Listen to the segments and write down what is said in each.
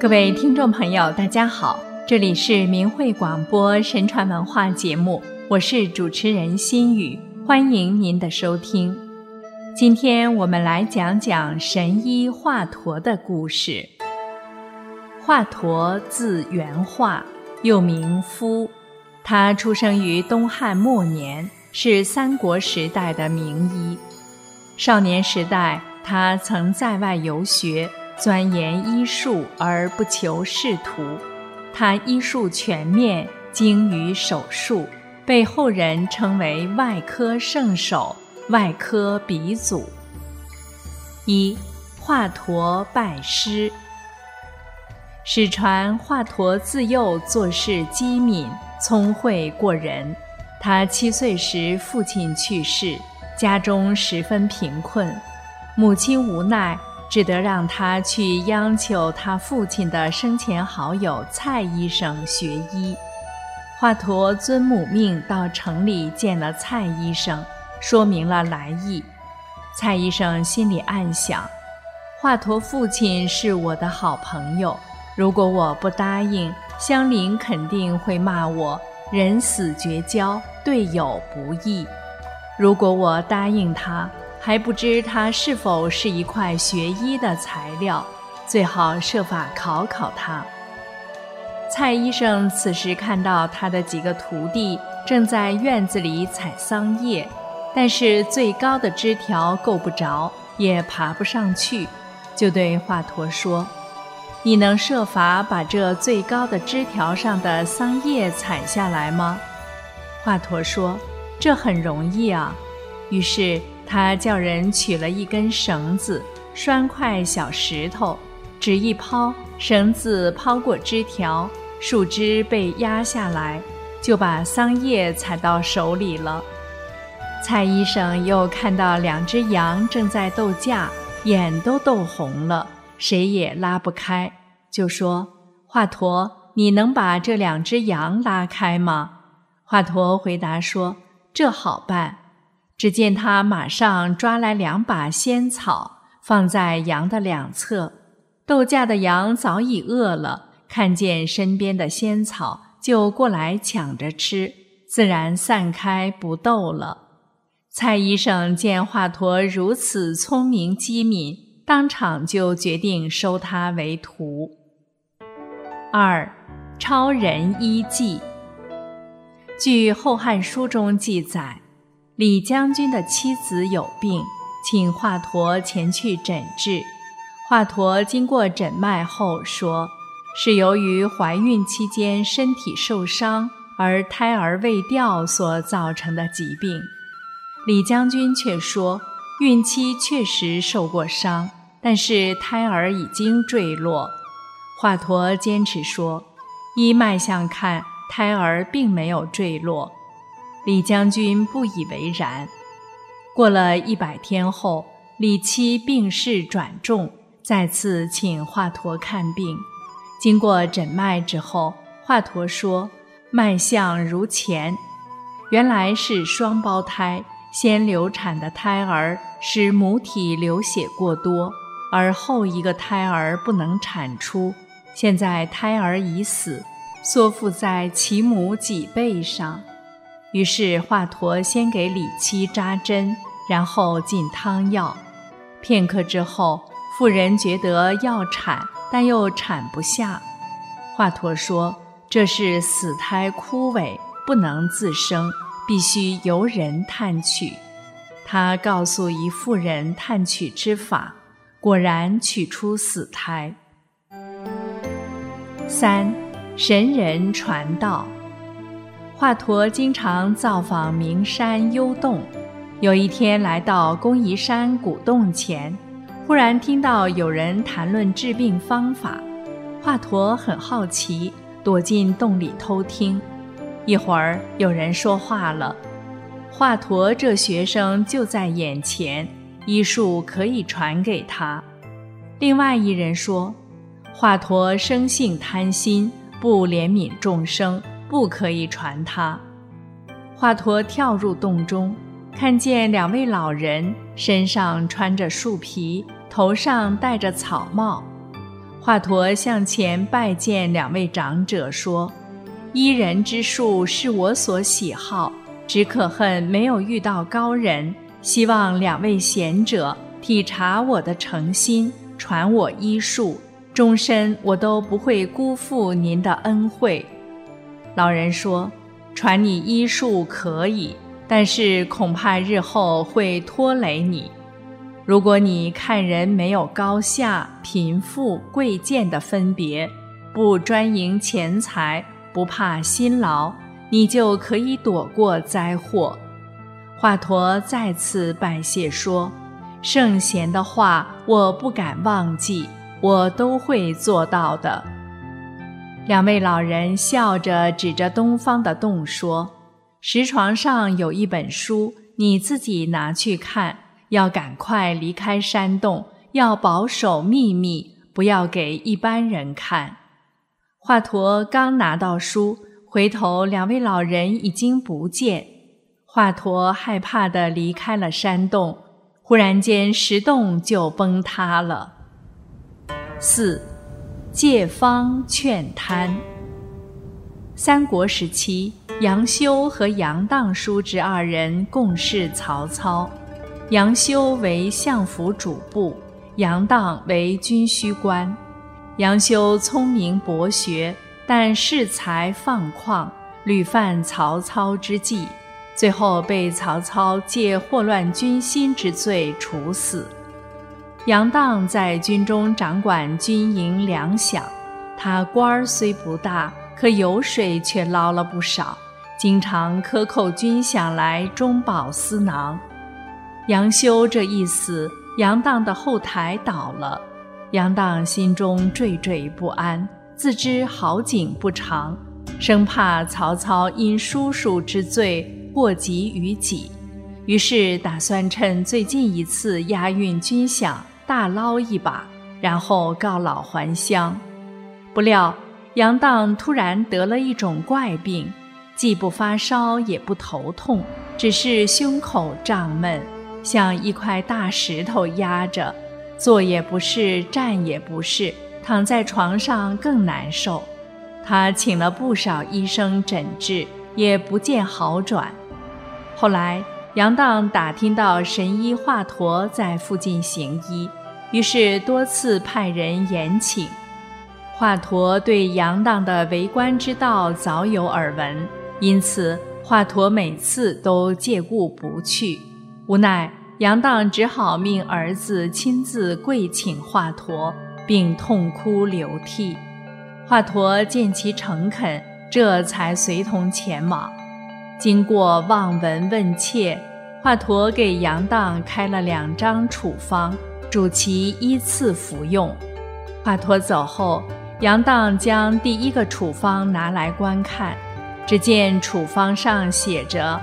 各位听众朋友，大家好，这里是明慧广播神传文化节目，我是主持人心雨，欢迎您的收听。今天我们来讲讲神医华佗的故事。华佗字元化，又名夫，他出生于东汉末年，是三国时代的名医。少年时代，他曾在外游学。钻研医术而不求仕途，他医术全面，精于手术，被后人称为外科圣手、外科鼻祖。一华佗拜师。史传华佗自幼做事机敏，聪慧过人。他七岁时父亲去世，家中十分贫困，母亲无奈。只得让他去央求他父亲的生前好友蔡医生学医。华佗遵母命到城里见了蔡医生，说明了来意。蔡医生心里暗想：华佗父亲是我的好朋友，如果我不答应，乡邻肯定会骂我人死绝交，对友不义。如果我答应他，还不知他是否是一块学医的材料，最好设法考考他。蔡医生此时看到他的几个徒弟正在院子里采桑叶，但是最高的枝条够不着，也爬不上去，就对华佗说：“你能设法把这最高的枝条上的桑叶采下来吗？”华佗说：“这很容易啊。”于是。他叫人取了一根绳子，拴块小石头，只一抛，绳子抛过枝条，树枝被压下来，就把桑叶采到手里了。蔡医生又看到两只羊正在斗架，眼都斗红了，谁也拉不开，就说：“华佗，你能把这两只羊拉开吗？”华佗回答说：“这好办。”只见他马上抓来两把仙草，放在羊的两侧。斗架的羊早已饿了，看见身边的仙草，就过来抢着吃，自然散开不斗了。蔡医生见华佗如此聪明机敏，当场就决定收他为徒。二，超人医技。据《后汉书》中记载。李将军的妻子有病，请华佗前去诊治。华佗经过诊脉后说，是由于怀孕期间身体受伤而胎儿未掉所造成的疾病。李将军却说，孕期确实受过伤，但是胎儿已经坠落。华佗坚持说，依脉象看，胎儿并没有坠落。李将军不以为然。过了一百天后，李七病势转重，再次请华佗看病。经过诊脉之后，华佗说：“脉象如前，原来是双胞胎先流产的胎儿使母体流血过多，而后一个胎儿不能产出，现在胎儿已死，缩附在其母脊背上。”于是华佗先给李妻扎针，然后进汤药。片刻之后，妇人觉得要产，但又产不下。华佗说：“这是死胎枯萎，不能自生，必须由人探取。”他告诉一妇人探取之法，果然取出死胎。三，神人传道。华佗经常造访名山幽洞，有一天来到公夷山古洞前，忽然听到有人谈论治病方法。华佗很好奇，躲进洞里偷听。一会儿有人说话了：“华佗这学生就在眼前，医术可以传给他。”另外一人说：“华佗生性贪心，不怜悯众生。”不可以传他。华佗跳入洞中，看见两位老人身上穿着树皮，头上戴着草帽。华佗向前拜见两位长者，说：“医人之术是我所喜好，只可恨没有遇到高人。希望两位贤者体察我的诚心，传我医术，终身我都不会辜负您的恩惠。”老人说：“传你医术可以，但是恐怕日后会拖累你。”如果你看人没有高下、贫富、贵贱的分别，不专营钱财，不怕辛劳，你就可以躲过灾祸。华佗再次拜谢说：“圣贤的话，我不敢忘记，我都会做到的。”两位老人笑着指着东方的洞说：“石床上有一本书，你自己拿去看。”要赶快离开山洞，要保守秘密，不要给一般人看。华佗刚拿到书，回头两位老人已经不见。华佗害怕地离开了山洞，忽然间石洞就崩塌了。四，借方劝贪。三国时期，杨修和杨荡叔侄二人共事曹操。杨修为相府主簿，杨荡为军需官。杨修聪明博学，但恃才放旷，屡犯曹操之忌，最后被曹操借祸乱军心之罪处死。杨荡在军中掌管军营粮饷，他官儿虽不大，可油水却捞了不少，经常克扣军饷来中饱私囊。杨修这一死，杨荡的后台倒了。杨荡心中惴惴不安，自知好景不长，生怕曹操因叔叔之罪祸及于己，于是打算趁最近一次押运军饷大捞一把，然后告老还乡。不料杨荡突然得了一种怪病，既不发烧也不头痛，只是胸口胀闷。像一块大石头压着，坐也不是，站也不是，躺在床上更难受。他请了不少医生诊治，也不见好转。后来杨荡打听到神医华佗在附近行医，于是多次派人延请。华佗对杨荡的为官之道早有耳闻，因此华佗每次都借故不去。无奈，杨荡只好命儿子亲自跪请华佗，并痛哭流涕。华佗见其诚恳，这才随同前往。经过望闻问切，华佗给杨荡开了两张处方，嘱其依次服用。华佗走后，杨荡将第一个处方拿来观看，只见处方上写着。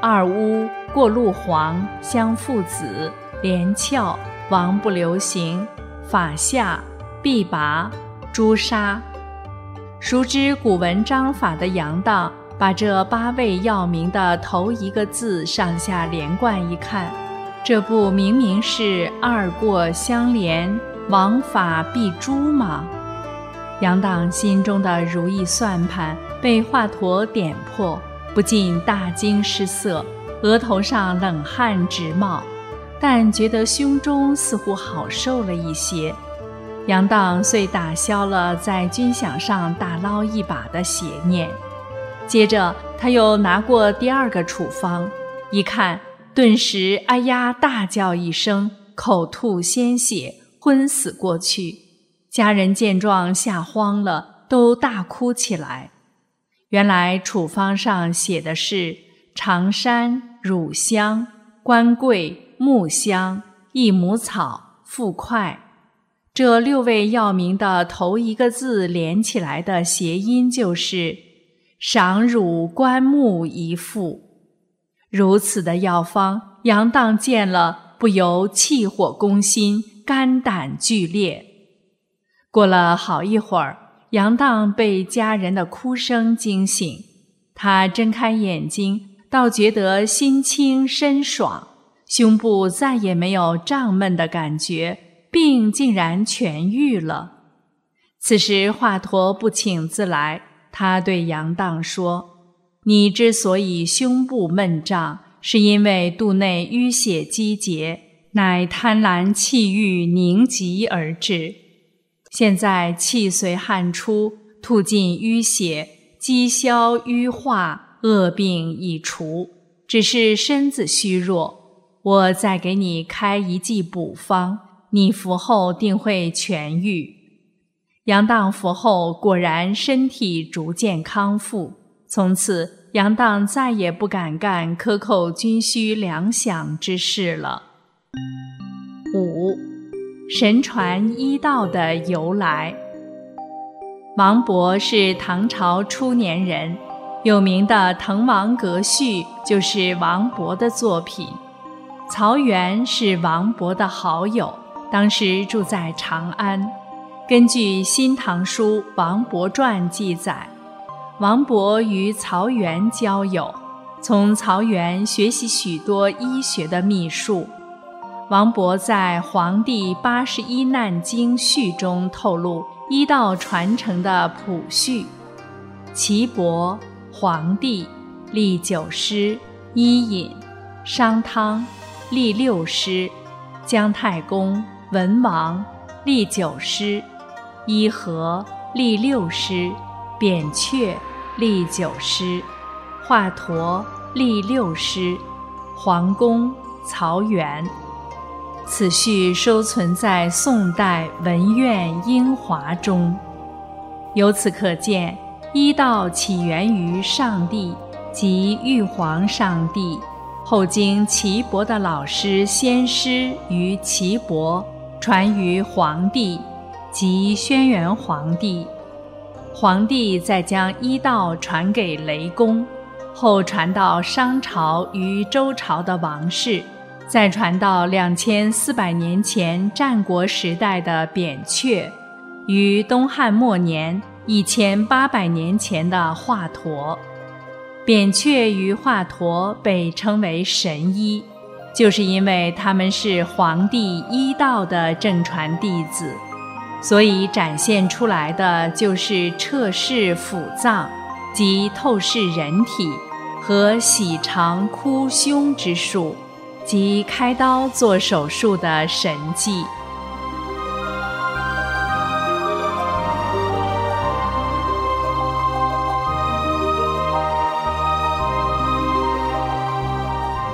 二乌过路黄香附子连翘王不留行法下必拔朱砂。熟知古文章法的杨荡，把这八味药名的头一个字上下连贯一看，这不明明是二过相连王法必诛吗？杨荡心中的如意算盘被华佗点破。不禁大惊失色，额头上冷汗直冒，但觉得胸中似乎好受了一些。杨荡遂打消了在军饷上大捞一把的邪念。接着，他又拿过第二个处方，一看，顿时“哎呀”大叫一声，口吐鲜血，昏死过去。家人见状，吓慌了，都大哭起来。原来处方上写的是长山、乳香、官桂、木香、益母草、附块，这六味药名的头一个字连起来的谐音就是赏乳官木一副。如此的药方，杨荡见了不由气火攻心，肝胆俱裂。过了好一会儿。杨荡被家人的哭声惊醒，他睁开眼睛，倒觉得心清身爽，胸部再也没有胀闷的感觉，病竟然痊愈了。此时华佗不请自来，他对杨荡说：“你之所以胸部闷胀，是因为肚内淤血积结，乃贪婪气郁凝集而至。现在气随汗出，吐尽淤血，积消淤化，恶病已除，只是身子虚弱。我再给你开一剂补方，你服后定会痊愈。”杨荡服后，果然身体逐渐康复。从此，杨荡再也不敢干克扣军需粮饷之事了。五，神传医道的由来。王勃是唐朝初年人，有名的《滕王阁序》就是王勃的作品。曹源是王勃的好友，当时住在长安。根据《新唐书·王勃传》记载，王勃与曹源交友，从曹源学习许多医学的秘术。王勃在《黄帝八十一难经序》中透露医道传承的谱序：岐伯、黄帝立九师，伊尹、商汤立六师，姜太公、文王立九师。伊和立六师，扁鹊立九师，华佗立六师，黄公、曹元。此序收存在宋代文苑英华中。由此可见，医道起源于上帝即玉皇上帝，后经岐伯的老师先师于岐伯，传于黄帝。即轩辕皇帝，皇帝再将医道传给雷公，后传到商朝与周朝的王室，再传到两千四百年前战国时代的扁鹊，于东汉末年一千八百年前的华佗。扁鹊与华佗被称为神医，就是因为他们是黄帝医道的正传弟子。所以展现出来的就是彻视腑脏，即透视人体和洗肠哭胸之术，即开刀做手术的神迹。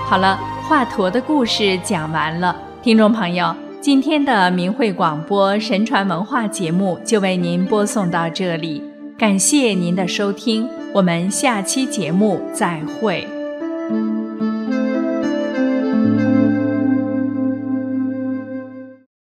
好了，华佗的故事讲完了，听众朋友。今天的明慧广播神传文化节目就为您播送到这里，感谢您的收听，我们下期节目再会。